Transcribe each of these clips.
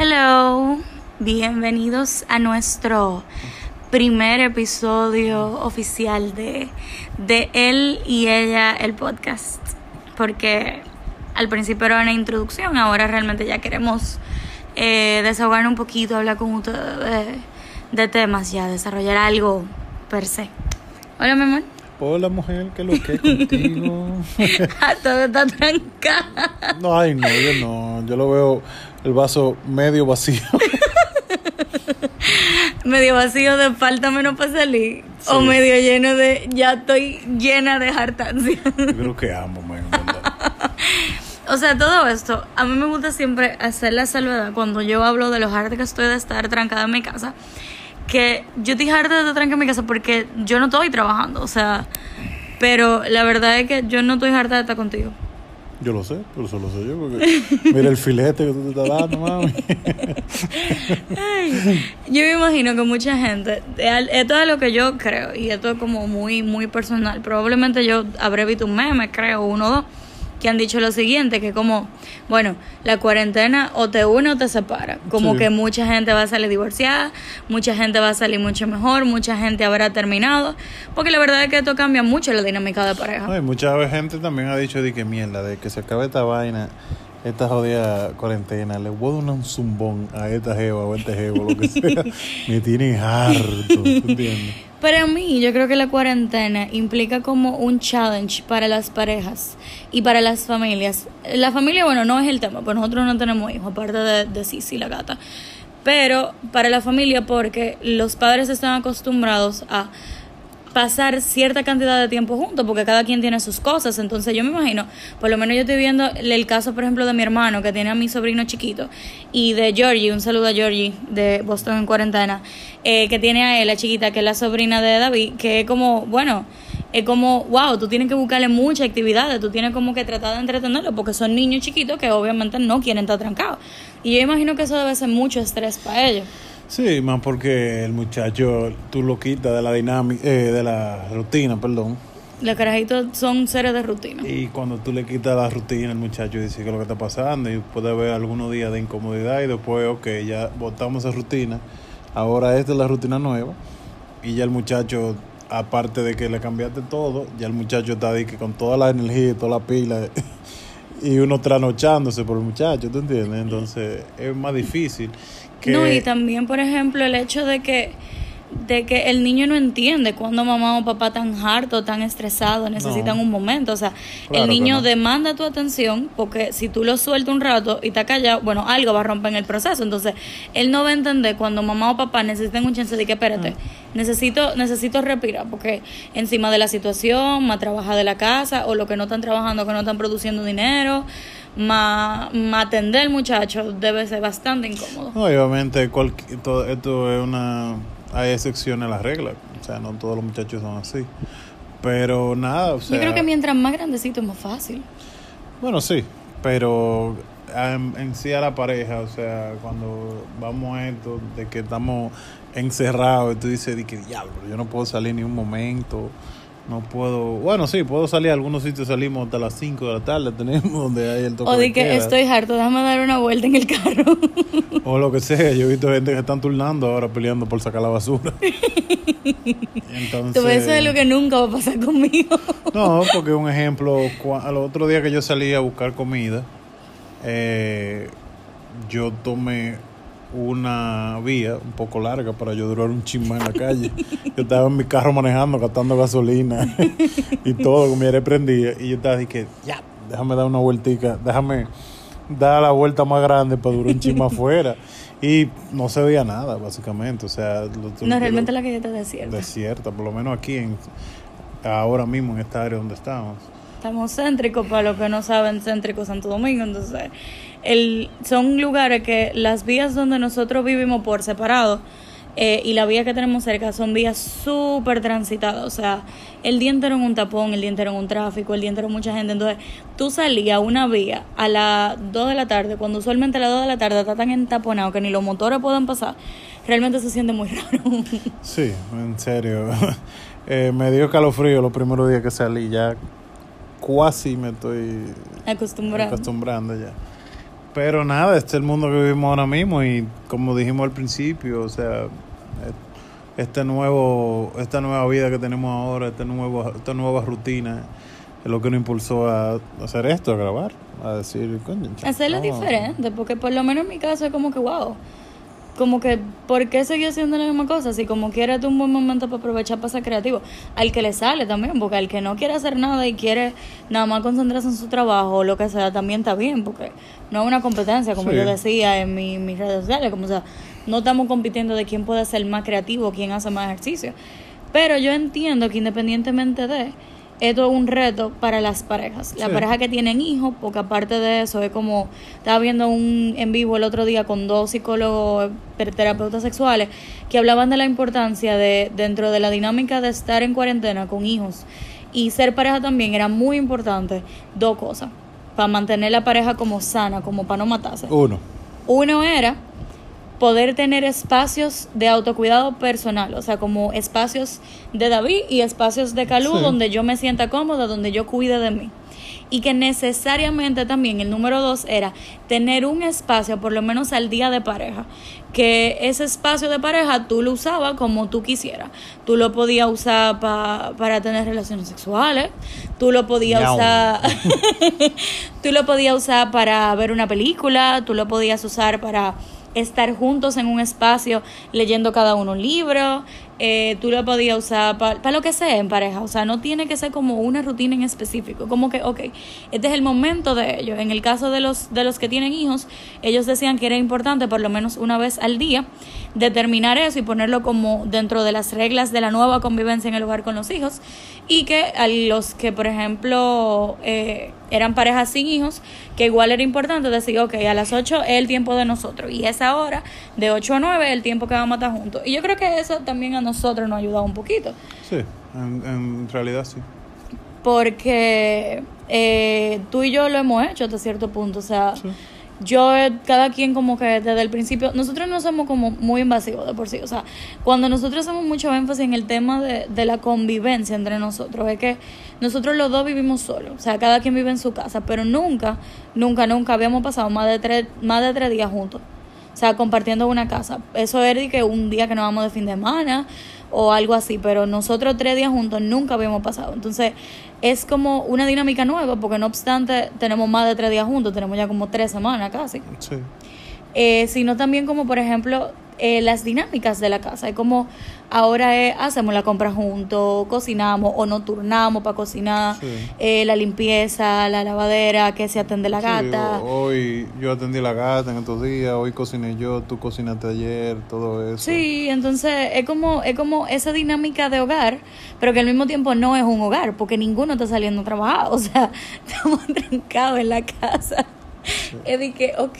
Hello, bienvenidos a nuestro primer episodio oficial de, de él y ella, el podcast. Porque al principio era una introducción, ahora realmente ya queremos eh, desahogar un poquito, hablar con ustedes de, de temas ya, desarrollar algo per se. Hola, mi amor. Hola mujer, ¿qué lo que contigo? Ah, Todo está trancado. no, ay no, yo no, yo lo veo el vaso medio vacío. Medio vacío de falta menos para salir. O medio lleno de ya estoy llena de hartancia. Yo creo que amo, man. O sea, todo esto, a mí me gusta siempre hacer la salvedad cuando yo hablo de los harta que estoy de estar trancada en mi casa. Que yo estoy harta de estar en mi casa porque yo no estoy trabajando, o sea. Pero la verdad es que yo no estoy harta de estar contigo. Yo lo sé, pero eso lo sé yo, porque mira el filete que tú te estás dando, mami. Yo me imagino que mucha gente, esto es lo que yo creo, y esto es como muy, muy personal. Probablemente yo habré visto un meme, creo, uno o dos, que han dicho lo siguiente, que como, bueno, la cuarentena o te une o te separa. Como Sí. que mucha gente va a salir divorciada, mucha gente va a salir mucho mejor, mucha gente habrá terminado, porque la verdad es que esto cambia mucho la dinámica de pareja. No, y mucha gente también ha dicho de que mierda, de que se acabe esta vaina, esta jodida cuarentena, le voy a dar un zumbón a esta jeva o a este jevo, lo que sea. Me tienen harto, ¿tú entiendes? Para mí, yo creo que la cuarentena implica como un challenge para las parejas y para las familias. La familia, bueno, no es el tema, pues nosotros no tenemos hijos, aparte de, de Sisi, la gata. Pero para la familia, porque los padres están acostumbrados a pasar cierta cantidad de tiempo juntos, porque cada quien tiene sus cosas. Entonces yo me imagino, por lo menos yo estoy viendo el caso, por ejemplo, de mi hermano, que tiene a mi sobrino chiquito, y de Georgie, un saludo a Georgie de Boston en cuarentena, eh, que tiene a él, la chiquita, que es la sobrina de David, que es como, bueno, es como, wow, tú tienes que buscarle muchas actividades, tú tienes como que tratar de entretenerlo, porque son niños chiquitos que obviamente no quieren estar trancados. Y yo imagino que eso debe ser mucho estrés para ellos. Sí, más porque el muchacho, tú lo quitas de la dinámica, eh, de la rutina, perdón. Los carajitos son seres de rutina. Y cuando tú le quitas la rutina, el muchacho dice que es lo que está pasando y puede haber algunos días de incomodidad y después, ok, ya botamos esa rutina, ahora esta es la rutina nueva y ya el muchacho, aparte de que le cambiaste todo, ya el muchacho está ahí que con toda la energía y toda la pila y uno trasnochándose por el muchacho, ¿tú entiendes? Entonces es más difícil. Que, No, y también, por ejemplo, el hecho de que de que el niño no entiende cuando mamá o papá tan harto, tan estresado, necesitan No. un momento. O sea, Claro el niño no. demanda tu atención porque si tú lo sueltas un rato y está callado, bueno, algo va a romper en el proceso. Entonces, él no va a entender cuando mamá o papá necesitan un chance de que, espérate, necesito, necesito respirar porque encima de la situación, más trabaja de la casa o lo que no están trabajando, que no están produciendo dinero, más, más atender al muchacho debe ser bastante incómodo. Obviamente todo, esto es una... Hay excepciones a la regla, o sea, no todos los muchachos son así. Pero nada, o sea... Yo creo que mientras más grandecito es más fácil. Bueno, sí, pero en, en sí a la pareja, o sea, cuando vamos a esto de que estamos encerrados, y tú dices, de que diablo, yo no puedo salir ni un momento, no puedo, bueno, sí, puedo salir, a algunos sitios salimos hasta las 5 de la tarde, tenemos donde hay el toque O de que estoy harto, déjame dar una vuelta en el carro. o lo que sea, yo he visto gente que están turnando ahora peleando por sacar la basura. Entonces, Tú ves, eso es lo que nunca va a pasar conmigo. No, porque un ejemplo, al otro día que yo salí a buscar comida, eh, yo tomé una vía un poco larga para yo durar un chisme en la calle. Yo estaba en mi carro manejando, gastando gasolina y todo, con mi aire prendida. Y yo estaba que ya, déjame dar una vueltica, déjame dar la vuelta más grande para durar un chisme afuera. Y no se veía nada, básicamente. O sea, lo- No, realmente la calle está desierta. desierta, por lo menos aquí en ahora mismo en esta área donde estamos. Estamos céntricos, para los que no saben, céntrico Santo Domingo. Entonces, el, son lugares que las vías donde nosotros vivimos por separado eh, y la vía que tenemos cerca son vías súper transitadas. O sea, el día entero en un tapón, el día entero en un tráfico, el día entero mucha gente. Entonces, tú salías a una vía a las 2 de la tarde, cuando usualmente a las 2 de la tarde está tan entaponado que ni los motores pueden pasar. Realmente se siente muy raro. Sí, en serio. Eh, me dio calofrío los primeros días que salí, ya casi me estoy Acostumbrado. acostumbrando ya. Pero nada, este es el mundo que vivimos ahora mismo y como dijimos al principio, o sea, este nuevo, esta nueva vida que tenemos ahora, este nuevo, esta nueva rutina, es lo que nos impulsó a hacer esto, a grabar, a decir, coño, Hacerlo diferente, porque por lo menos en mi caso es como que, wow, como que, ¿por qué seguir haciendo la misma cosa? Si como quieres un buen momento para aprovechar para ser creativo. Al que le sale también, porque al que no quiere hacer nada y quiere nada más concentrarse en su trabajo o lo que sea, también está bien, porque no es una competencia, como yo decía en mi, mis redes sociales, como sea, no estamos compitiendo de quién puede ser más creativo, quién hace más ejercicio. Pero yo entiendo que independientemente de esto es un reto para las parejas. Las parejas que tienen hijos, porque aparte de eso, es como, estaba viendo un en vivo el otro día con dos psicólogos, terapeutas sexuales, que hablaban de la importancia de, dentro de la dinámica de estar en cuarentena con hijos y ser pareja también, era muy importante dos cosas, para mantener la pareja como sana, como para no matarse. Uno. Uno era poder tener espacios de autocuidado personal, o sea, como espacios de David y espacios de Calú donde yo me sienta cómoda, donde yo cuide de mí. Y que necesariamente también el número dos era tener un espacio, por lo menos al día de pareja, que ese espacio de pareja tú lo usabas como tú quisieras. Tú lo podías usar para tener relaciones sexuales, tú lo podías usar, tú lo podías usar para ver una película, tú lo podías usar para estar juntos en un espacio leyendo cada uno un libro, eh, tú lo podías usar para lo que sea en pareja, o sea, no tiene que ser como una rutina en específico, como que, ok, este es el momento de ello. En el caso de los, de los que tienen hijos, ellos decían que era importante por lo menos una vez al día determinar eso y ponerlo como dentro de las reglas de la nueva convivencia en el hogar con los hijos y que a los que, por ejemplo, eh, eran parejas sin hijos, que igual era importante decir, ok, a las 8 es el tiempo de nosotros y esa hora de 8 a 9 es el tiempo que vamos a estar juntos. Y yo creo que eso también a nosotros nos ha ayudado un poquito. Sí, en, realidad sí. Porque eh, tú y yo lo hemos hecho hasta cierto punto, o sea yo, cada quien como que desde el principio, nosotros no somos como muy invasivos de por sí, o sea, cuando nosotros hacemos mucho énfasis en el tema de, de la convivencia entre nosotros, es que nosotros los dos vivimos solos, o sea, cada quien vive en su casa, pero nunca, nunca, nunca habíamos pasado más de tres, más de tres días juntos, o sea, compartiendo una casa. Eso es de que un día que nos vamos de fin de semana o algo así, pero nosotros tres días juntos nunca habíamos pasado. Entonces, es como una dinámica nueva, porque no obstante tenemos más de tres días juntos, tenemos ya como tres semanas casi. Sí. Eh, sino también como, por ejemplo, eh, las dinámicas de la casa. Es como ahora hacemos la compra juntos, cocinamos o no turnamos para cocinar, eh, la limpieza, la lavadera, que se atende la gata. hoy yo atendí la gata en estos días, hoy cociné yo, tú cocinaste ayer, todo eso. Sí, entonces es como, es como esa dinámica de hogar, pero que al mismo tiempo no es un hogar, porque ninguno está saliendo a trabajar, o sea, estamos trancados en la casa. Es de que, ok,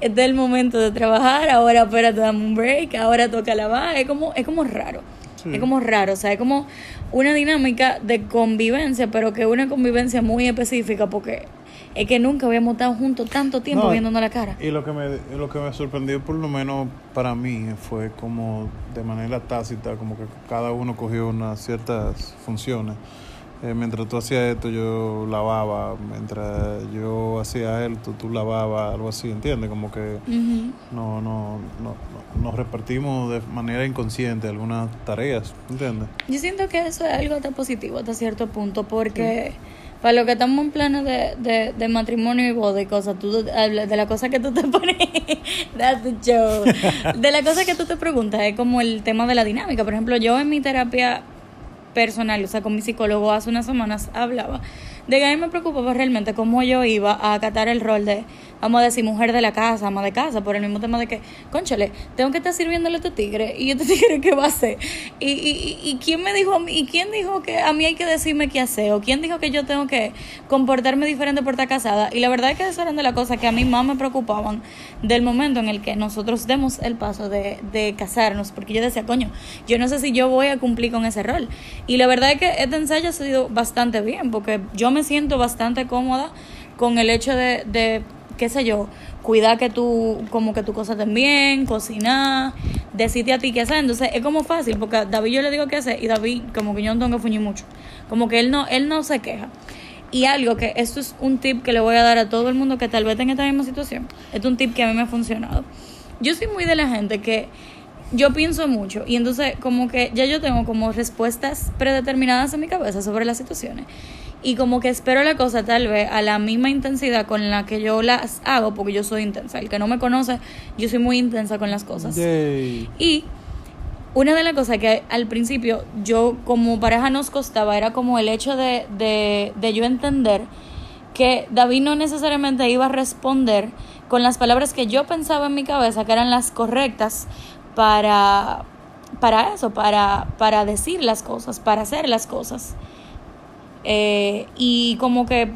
este es el momento de trabajar, ahora espérate, dame un break, ahora toca lavar, es como, es como raro. Es como raro, o sea, es como una dinámica de convivencia, pero que una convivencia muy específica porque es que nunca habíamos estado juntos tanto tiempo viéndonos la cara. Y lo que me lo que me sorprendió por lo menos para mí fue como de manera tácita, como que cada uno cogió unas ciertas funciones. Eh, mientras tú hacías esto, yo lavaba. Mientras yo hacía esto, tú lavabas, algo así, ¿entiendes? Como que no, no, no, nos repartimos de manera inconsciente algunas tareas, ¿entiendes? Yo siento que eso es algo tan positivo hasta cierto punto, porque para lo que estamos en plano de, de, de matrimonio y boda y cosas, tú, de la cosa que tú te pones, that's the joke. de la cosa que tú te preguntas, es como el tema de la dinámica. Por ejemplo, yo en mi terapia personal, o sea, con mi psicólogo hace unas semanas hablaba de que a mí me preocupaba realmente cómo yo iba a acatar el rol de vamos a decir, mujer de la casa, ama de casa, por el mismo tema de que, conchale, tengo que estar sirviéndole a este tigre, y este tigre, ¿qué va a hacer? ¿Y, y, y quién me dijo a mí, y quién dijo que a mí hay que decirme qué hacer? ¿O quién dijo que yo tengo que comportarme diferente por estar casada? Y la verdad es que esas eran de las cosas que a mí más me preocupaban del momento en el que nosotros demos el paso de, de casarnos, porque yo decía, coño, yo no sé si yo voy a cumplir con ese rol. Y la verdad es que este ensayo ha sido bastante bien, porque yo me siento bastante cómoda con el hecho de, de qué sé yo, cuidar que tú, como que tu cosas estén bien, cocinar, decirte a ti qué hacer. Entonces es como fácil, porque a David yo le digo qué hacer y David como que yo no tengo que fuñir mucho. Como que él no, él no se queja. Y algo que esto es un tip que le voy a dar a todo el mundo que tal vez tenga esta misma situación. Este es un tip que a mí me ha funcionado. Yo soy muy de la gente que yo pienso mucho y entonces como que ya yo tengo como respuestas predeterminadas en mi cabeza sobre las situaciones y como que espero la cosa tal vez a la misma intensidad con la que yo las hago porque yo soy intensa. El que no me conoce, yo soy muy intensa con las cosas. Y una de las cosas que al principio yo como pareja nos costaba era como el hecho de, de, de yo entender que David no necesariamente iba a responder con las palabras que yo pensaba en mi cabeza que eran las correctas para, para eso, para, para decir las cosas, para hacer las cosas. Eh, y como que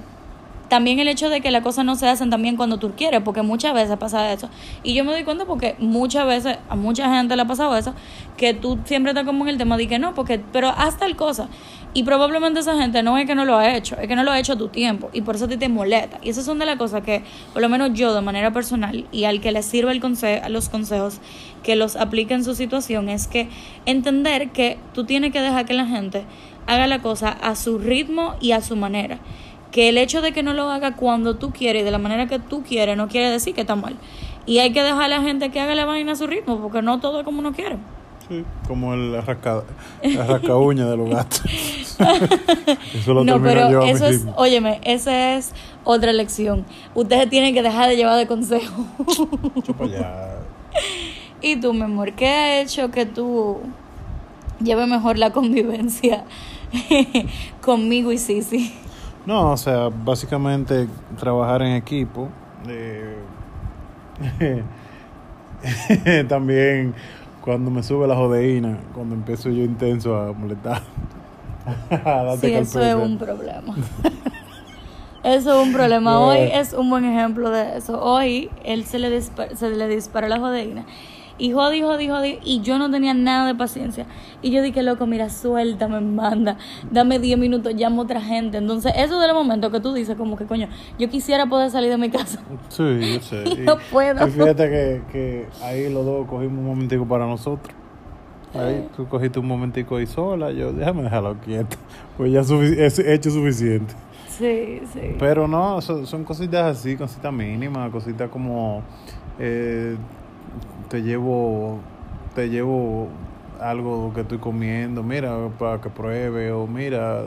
también el hecho de que las cosas no se hacen también cuando tú quieres, porque muchas veces pasa eso. Y yo me doy cuenta porque muchas veces a mucha gente le ha pasado eso, que tú siempre estás como en el tema de que no, porque, pero haz tal cosa. Y probablemente esa gente no es que no lo ha hecho, es que no lo ha hecho a tu tiempo y por eso a ti te molesta. Y esas son de las cosas que, por lo menos yo de manera personal y al que le sirve el consejo, los consejos que los aplique en su situación, es que entender que tú tienes que dejar que la gente haga la cosa a su ritmo y a su manera que el hecho de que no lo haga cuando tú quieres y de la manera que tú quieres no quiere decir que está mal. Y hay que dejar a la gente que haga la vaina a su ritmo, porque no todo es como uno quiere. Sí, como el rasca, de los gatos. eso lo no, pero eso es, óyeme, esa es otra lección. Ustedes tienen que dejar de llevar de consejo. y tú, mi amor, ¿qué ha hecho que tú lleves mejor la convivencia conmigo y Sisi? No, o sea, básicamente trabajar en equipo. Eh, también cuando me sube la jodeína, cuando empiezo yo intenso a molestar. sí, eso es un problema. eso es un problema. Hoy es un buen ejemplo de eso. Hoy él se le, dispara, se le dispara la jodeína y jodí, jodí, jodí. Y yo no tenía nada de paciencia. Y yo dije, loco, mira, suéltame, manda. Dame 10 minutos, llamo a otra gente. Entonces, eso de los momentos que tú dices, como que, coño, yo quisiera poder salir de mi casa. Sí, yo sé. no puedo. Y fíjate que, que ahí los dos cogimos un momentico para nosotros. Ahí tú cogiste un momentico ahí sola, yo déjame dejarlo quieto, pues ya he hecho suficiente. Sí, sí. Pero no, son, son cositas así, cositas mínimas, cositas como eh, te llevo, te llevo algo que estoy comiendo, mira, para que pruebe, o mira,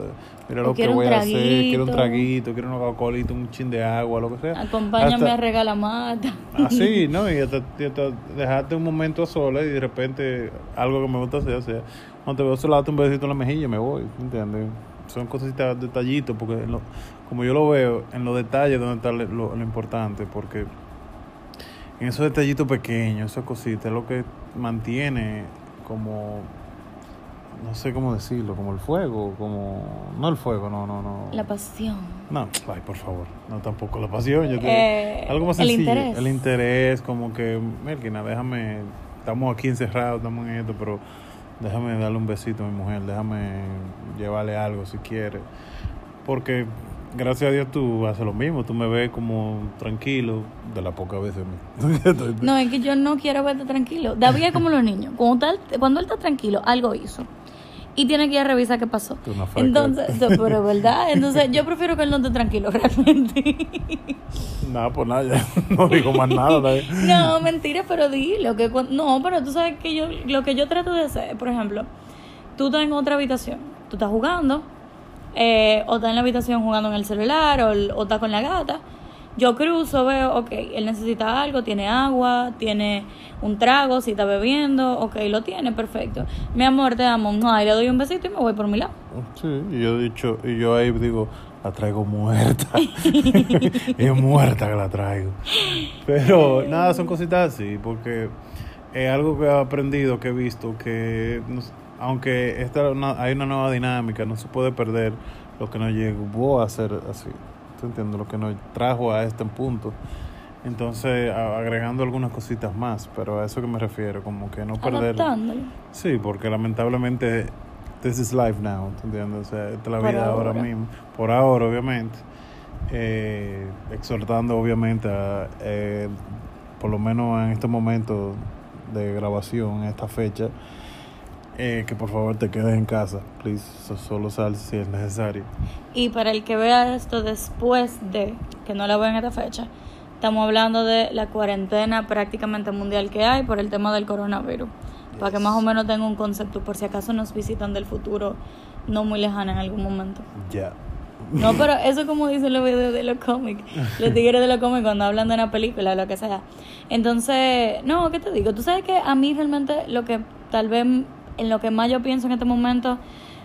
mira lo que voy a hacer, quiero un traguito, quiero una coca un chin de agua, lo que sea. Acompáñame a regalar mata. Así, ¿no? Y hasta, dejarte un momento a sola y de repente algo que me gusta hacer, o sea, cuando te veo solamente un besito en la mejilla, me voy, ¿entiendes? Son cositas, detallitos, porque como yo lo veo, en los detalles donde está lo importante, porque en esos detallitos pequeños, esas cositas, es lo que mantiene como, no sé cómo decirlo, como el fuego, como, no el fuego, no, no, no. La pasión. No, ay, por favor, no tampoco la pasión, yo eh, algo más sencillo. El interés. El interés, como que, Melkina, déjame, estamos aquí encerrados, estamos en esto, pero déjame darle un besito a mi mujer, déjame llevarle algo si quiere. Porque gracias a Dios tú haces lo mismo, tú me ves como tranquilo, de la poca veces. no, es que yo no quiero verte tranquilo. David es como los niños, cuando, cuando él está tranquilo, algo hizo. Y tiene que ir a revisar qué pasó. Entonces, pero verdad, entonces yo prefiero que él no esté tranquilo realmente. Nada, pues nada, ya no digo más nada. no, mentira, pero dilo. Que, no, pero tú sabes que yo, lo que yo trato de hacer, por ejemplo, tú estás en otra habitación, tú estás jugando, eh, o está en la habitación jugando en el celular, o, está con la gata. Yo cruzo, veo, ok, él necesita algo, tiene agua, tiene un trago, si está bebiendo, ok, lo tiene, perfecto. Mi amor, te amo, no, y le doy un besito y me voy por mi lado. Sí, y yo dicho, y yo ahí digo, la traigo muerta. es muerta que la traigo. Pero nada, son cositas así, porque es algo que he aprendido, que he visto, que aunque esta hay una nueva dinámica, no se puede perder lo que nos llevó a ser así. ¿Tú entiendes? Lo que nos trajo a este punto. Entonces, agregando algunas cositas más, pero a eso que me refiero, como que no perder. Sí, porque lamentablemente, this is life now, ¿tú entiendes? O sea, esta es la vida ahora. mismo. Por ahora, obviamente. Eh, exhortando, obviamente, a, eh, por lo menos en este momento de grabación, en esta fecha, eh, que por favor te quedes en casa. Please, so- solo sal si es necesario. Y para el que vea esto después de, que no la vean en esta fecha, estamos hablando de la cuarentena prácticamente mundial que hay por el tema del coronavirus. Para que más o menos tengan un concepto, por si acaso nos visitan del futuro no muy lejano en algún momento. Ya. No, pero eso es como dicen los videos de los cómics, los tigres de los cómics cuando hablan de una película, lo que sea. Entonces, no, ¿qué te digo? Tú sabes que a mí realmente lo que tal vez en lo que más yo pienso en este momento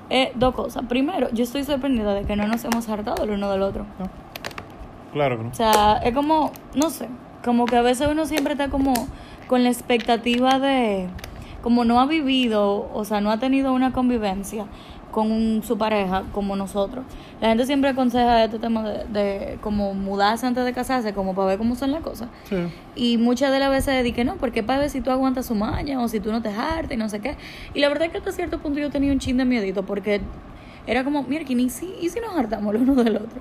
es dos cosas. Primero, yo estoy sorprendida de que no nos hemos hartado el uno del otro. Claro que no. O sea, es como, no sé, como que a veces uno siempre está como con la expectativa de, como no ha vivido, o sea, no ha tenido una convivencia con un- su pareja como nosotros. La gente siempre aconseja este tema de, de como mudarse antes de casarse, como para ver cómo son las cosas. Sí. Y muchas de las veces dije, no, porque para ver si tú aguantas su maña o si tú no te hartas y no sé qué. Y la verdad es que hasta cierto punto yo tenía un chin de miedito porque era como, mira, ¿y si, ¿y si nos hartamos el uno del otro?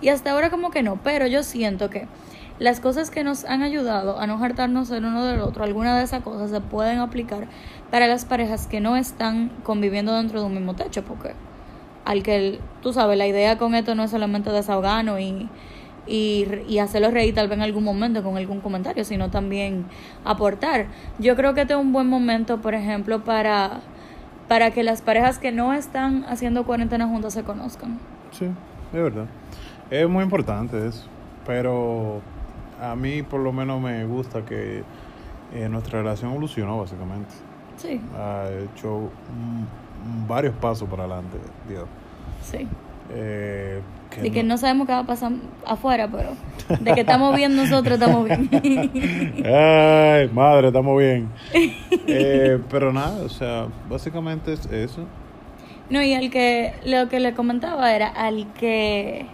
Y hasta ahora como que no, pero yo siento que las cosas que nos han ayudado a no hartarnos el uno del otro, algunas de esas cosas se pueden aplicar para las parejas que no están conviviendo dentro de un mismo techo, porque al que, tú sabes, la idea con esto no es solamente desahogarnos y, y, y hacerlos reír tal vez en algún momento con algún comentario, sino también aportar. Yo creo que este es un buen momento, por ejemplo, para, para que las parejas que no están haciendo cuarentena juntas se conozcan. Sí, es verdad. Es muy importante eso. Pero a mí por lo menos me gusta que eh, nuestra relación evolucionó básicamente. Sí, Ha hecho varios pasos para adelante, Dios. sí. Eh, que De que no- no sabemos qué va a pasar afuera, pero de que estamos bien nosotros, estamos bien. Ay, madre, estamos bien. Eh, pero nada, o sea, básicamente es eso. No, y al que lo que le comentaba era al que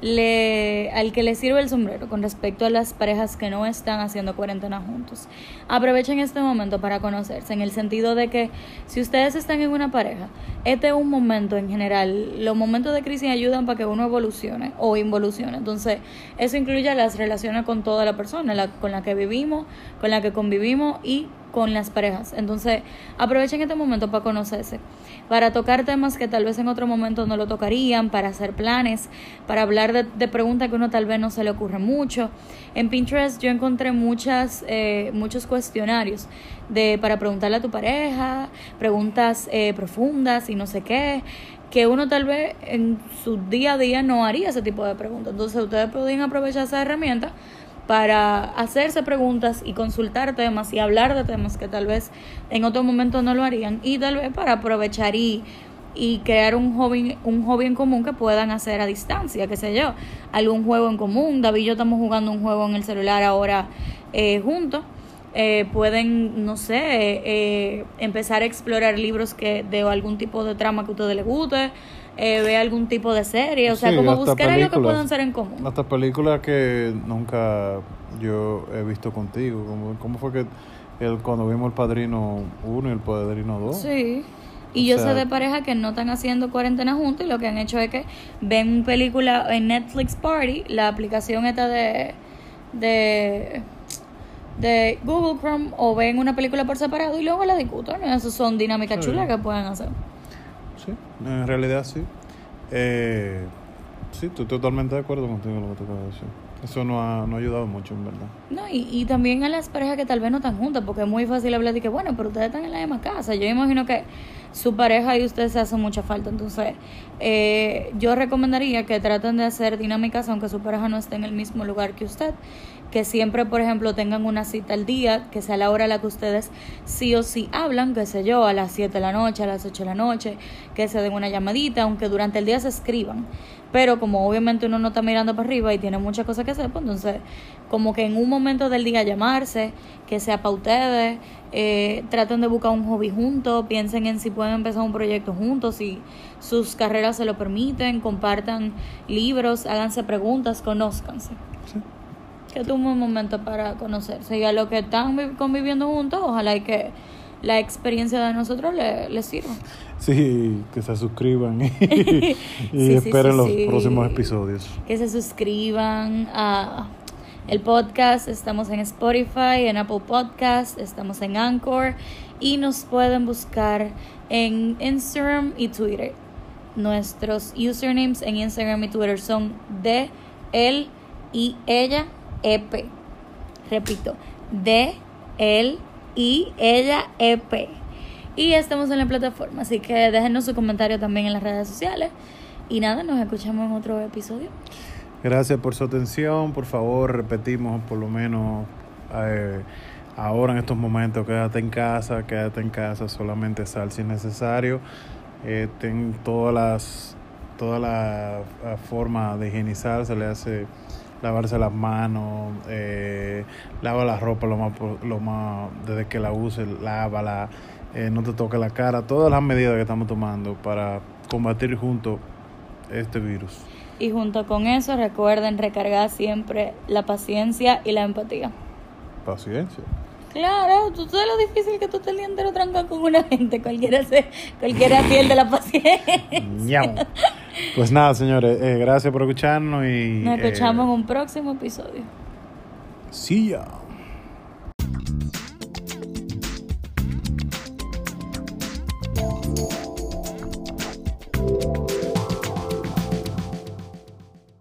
le al que le sirve el sombrero con respecto a las parejas que no están haciendo cuarentena juntos. Aprovechen este momento para conocerse en el sentido de que si ustedes están en una pareja, este es un momento en general, los momentos de crisis ayudan para que uno evolucione o involucione. Entonces, eso incluye las relaciones con toda la persona, la, con la que vivimos, con la que convivimos y con las parejas. Entonces, aprovechen este momento para conocerse, para tocar temas que tal vez en otro momento no lo tocarían, para hacer planes, para hablar de, de preguntas que uno tal vez no se le ocurre mucho. En Pinterest yo encontré muchas, eh, muchos cuestionarios de, para preguntarle a tu pareja, preguntas eh, profundas y no sé qué que uno tal vez en su día a día no haría ese tipo de preguntas. Entonces ustedes pueden aprovechar esa herramienta para hacerse preguntas y consultar temas y hablar de temas que tal vez en otro momento no lo harían y tal vez para aprovechar y, y crear un hobby, un hobby en común que puedan hacer a distancia, qué sé yo, algún juego en común. David y yo estamos jugando un juego en el celular ahora eh, juntos. Eh, pueden, no sé, eh, empezar a explorar libros que de algún tipo de trama que a ustedes les guste, eh, ver algún tipo de serie, o sea, Sí, como buscar algo que puedan hacer en común. Hasta películas que nunca yo he visto contigo. Como, ¿Cómo fue que el, cuando vimos El Padrino 1 y El Padrino 2? Sí. Y O yo sea- sé de parejas que no están haciendo cuarentena juntos y lo que han hecho es que ven película en Netflix Party, la aplicación esta de, de, de Google Chrome, o ven una película por separado y luego la discuten. Esas son dinámicas Sí. chulas que pueden hacer. Sí, en realidad sí. Eh, sí, estoy totalmente de acuerdo contigo lo que te acabas de decir. Eso no ha, no ha ayudado mucho, en verdad. No, y, y también a las parejas que tal vez no están juntas, porque es muy fácil hablar de que, bueno, pero ustedes están en la misma casa. Yo imagino que su pareja y ustedes se hacen mucha falta. Entonces, eh, yo recomendaría que traten de hacer dinámicas aunque su pareja no esté en el mismo lugar que usted. Que siempre, por ejemplo, tengan una cita al día, que sea la hora a la que ustedes sí o sí hablan, qué sé yo, a las 7 de la noche, a las 8 de la noche, que se den una llamadita, aunque durante el día se escriban. Pero como obviamente uno no está mirando para arriba y tiene muchas cosas que hacer, pues entonces como que en un momento del día llamarse, que sea para ustedes, eh, traten de buscar un hobby juntos, piensen en si pueden empezar un proyecto juntos, si sus carreras se lo permiten, compartan libros, háganse preguntas, conózcanse. Sí. Que es un momento para conocerse. Y a los que están vi- conviviendo juntos, ojalá y que la experiencia de nosotros les le sirva. Sí, que se suscriban y, y Sí, sí, esperen sí, los sí. próximos episodios. que se suscriban a el podcast. Estamos en Spotify, en Apple Podcast, estamos en Anchor y nos pueden buscar en Instagram y Twitter. Nuestros usernames en Instagram y Twitter son de él y ella EP. Repito, de él y ella EP. Y estamos en la plataforma, así que déjenos su comentario también en las redes sociales. Y nada, nos escuchamos en otro episodio. Gracias por su atención. Por favor, repetimos por lo menos eh, ahora en estos momentos, quédate en casa, quédate en casa, solamente sal si es necesario. Eh, todas las toda la forma de higienizar, se le hace lavarse las manos, eh, lava la ropa lo más, lo más, desde que la uses, lávala, eh, no te toque la cara, todas las medidas que estamos tomando para combatir juntos este virus. Y junto con eso recuerden recargar siempre la paciencia y la empatía. Paciencia. Claro, tú sabes lo difícil que tú te entero trancado con una gente, cualquiera se, cualquiera pierde la paciencia. Pues nada, señores, eh, gracias por escucharnos y... Nos eh, escuchamos en un próximo episodio. See ya.